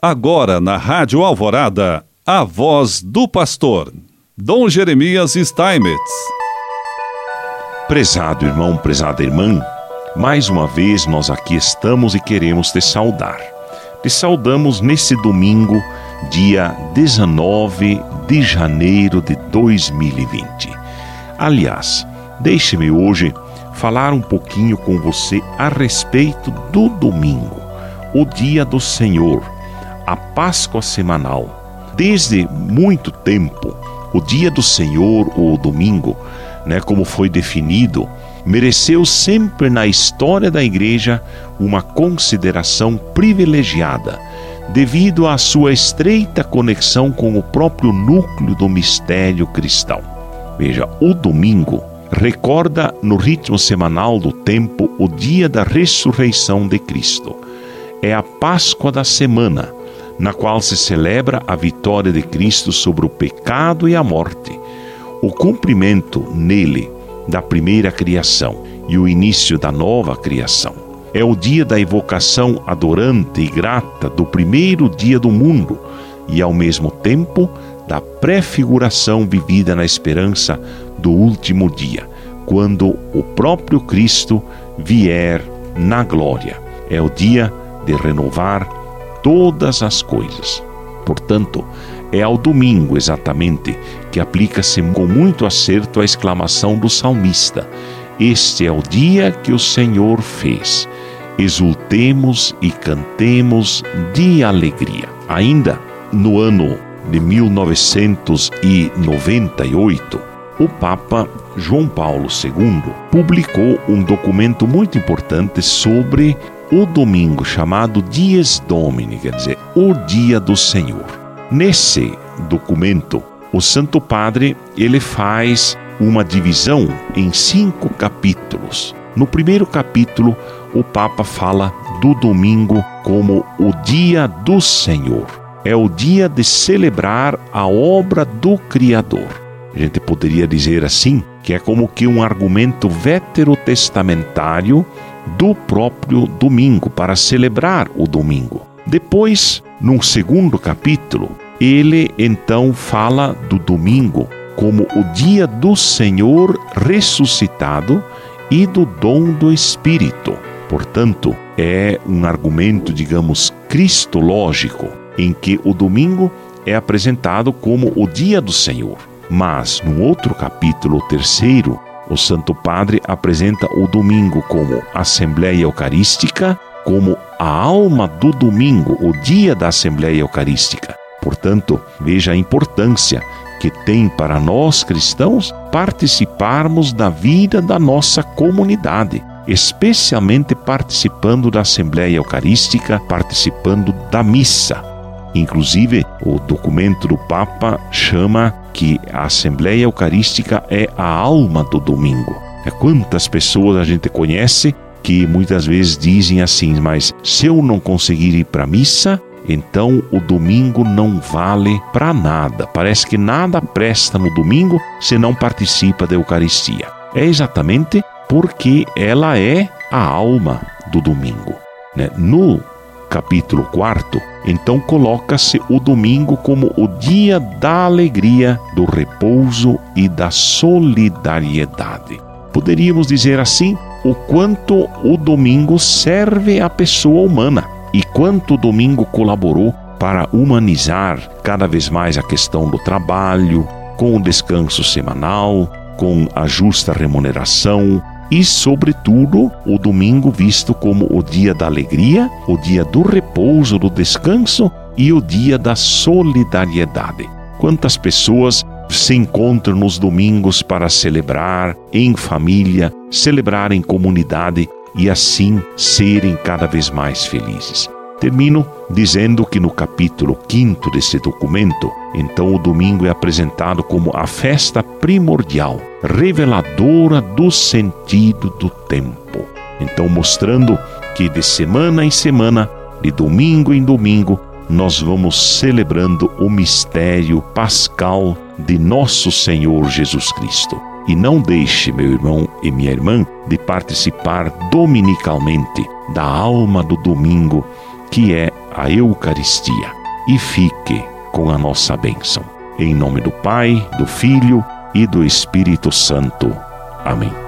Agora na Rádio Alvorada, a voz do pastor, Dom Jeremias Steinmetz. Prezado irmão, prezada irmã, mais uma vez nós aqui estamos e queremos te saudar. Te saudamos nesse domingo, dia 19 de janeiro de 2020. Aliás, deixe-me hoje falar um pouquinho com você a respeito do domingo, o dia do Senhor a Páscoa semanal. Desde muito tempo, o dia do Senhor, ou o domingo, né, como foi definido, mereceu sempre na história da igreja uma consideração privilegiada, devido à sua estreita conexão com o próprio núcleo do mistério cristão. Veja, o domingo recorda no ritmo semanal do tempo o dia da ressurreição de Cristo. É a Páscoa da semana, na qual se celebra a vitória de Cristo sobre o pecado e a morte, o cumprimento nele da primeira criação e o início da nova criação. É o dia da evocação adorante e grata do primeiro dia do mundo e, ao mesmo tempo, da prefiguração vivida na esperança do último dia, quando o próprio Cristo vier na glória. É o dia de renovar todas as coisas. Portanto, é ao domingo exatamente que aplica-se com muito acerto a exclamação do salmista: Este é o dia que o Senhor fez. Exultemos e cantemos de alegria. Ainda no ano de 1998, o Papa João Paulo II publicou um documento muito importante sobre o domingo chamado Dies Domini, quer dizer, o dia do Senhor. Nesse documento, o Santo Padre ele faz uma divisão em cinco capítulos. No primeiro capítulo, o Papa fala do domingo como o dia do Senhor. É o dia de celebrar a obra do Criador. A gente poderia dizer assim que é como que um argumento veterotestamentário do próprio domingo, para celebrar o domingo. Depois, num segundo capítulo, ele então fala do domingo como o dia do Senhor ressuscitado e do dom do Espírito. Portanto, é um argumento, digamos, cristológico, em que o domingo é apresentado como o dia do Senhor. Mas, no outro capítulo, terceiro, o Santo Padre apresenta o domingo como Assembleia Eucarística, como a alma do domingo, o dia da Assembleia Eucarística. Portanto, veja a importância que tem para nós cristãos participarmos da vida da nossa comunidade, especialmente participando da Assembleia Eucarística, participando da missa. Inclusive, o documento do Papa chama que a Assembleia Eucarística é a alma do domingo. É quantas pessoas a gente conhece que muitas vezes dizem assim, mas se eu não conseguir ir para a missa, então o domingo não vale para nada. Parece que nada presta no domingo se não participa da Eucaristia. É exatamente porque ela é a alma do domingo. Né? No capítulo 4, então coloca-se o domingo como o dia da alegria, do repouso e da solidariedade. Poderíamos dizer assim o quanto o domingo serve à pessoa humana e quanto o domingo colaborou para humanizar cada vez mais a questão do trabalho, com o descanso semanal, com a justa remuneração, e, sobretudo, o domingo visto como o dia da alegria, o dia do repouso, do descanso e o dia da solidariedade. Quantas pessoas se encontram nos domingos para celebrar em família, celebrar em comunidade e assim serem cada vez mais felizes. Termino dizendo que no capítulo 5 desse documento, então o domingo é apresentado como a festa primordial, reveladora do sentido do tempo. Então, mostrando que de semana em semana, de domingo em domingo, nós vamos celebrando o mistério pascal de nosso Senhor Jesus Cristo. E não deixe, meu irmão e minha irmã, de participar dominicalmente da alma do domingo que é a Eucaristia e fique com a nossa bênção. Em nome do Pai, do Filho e do Espírito Santo. Amém.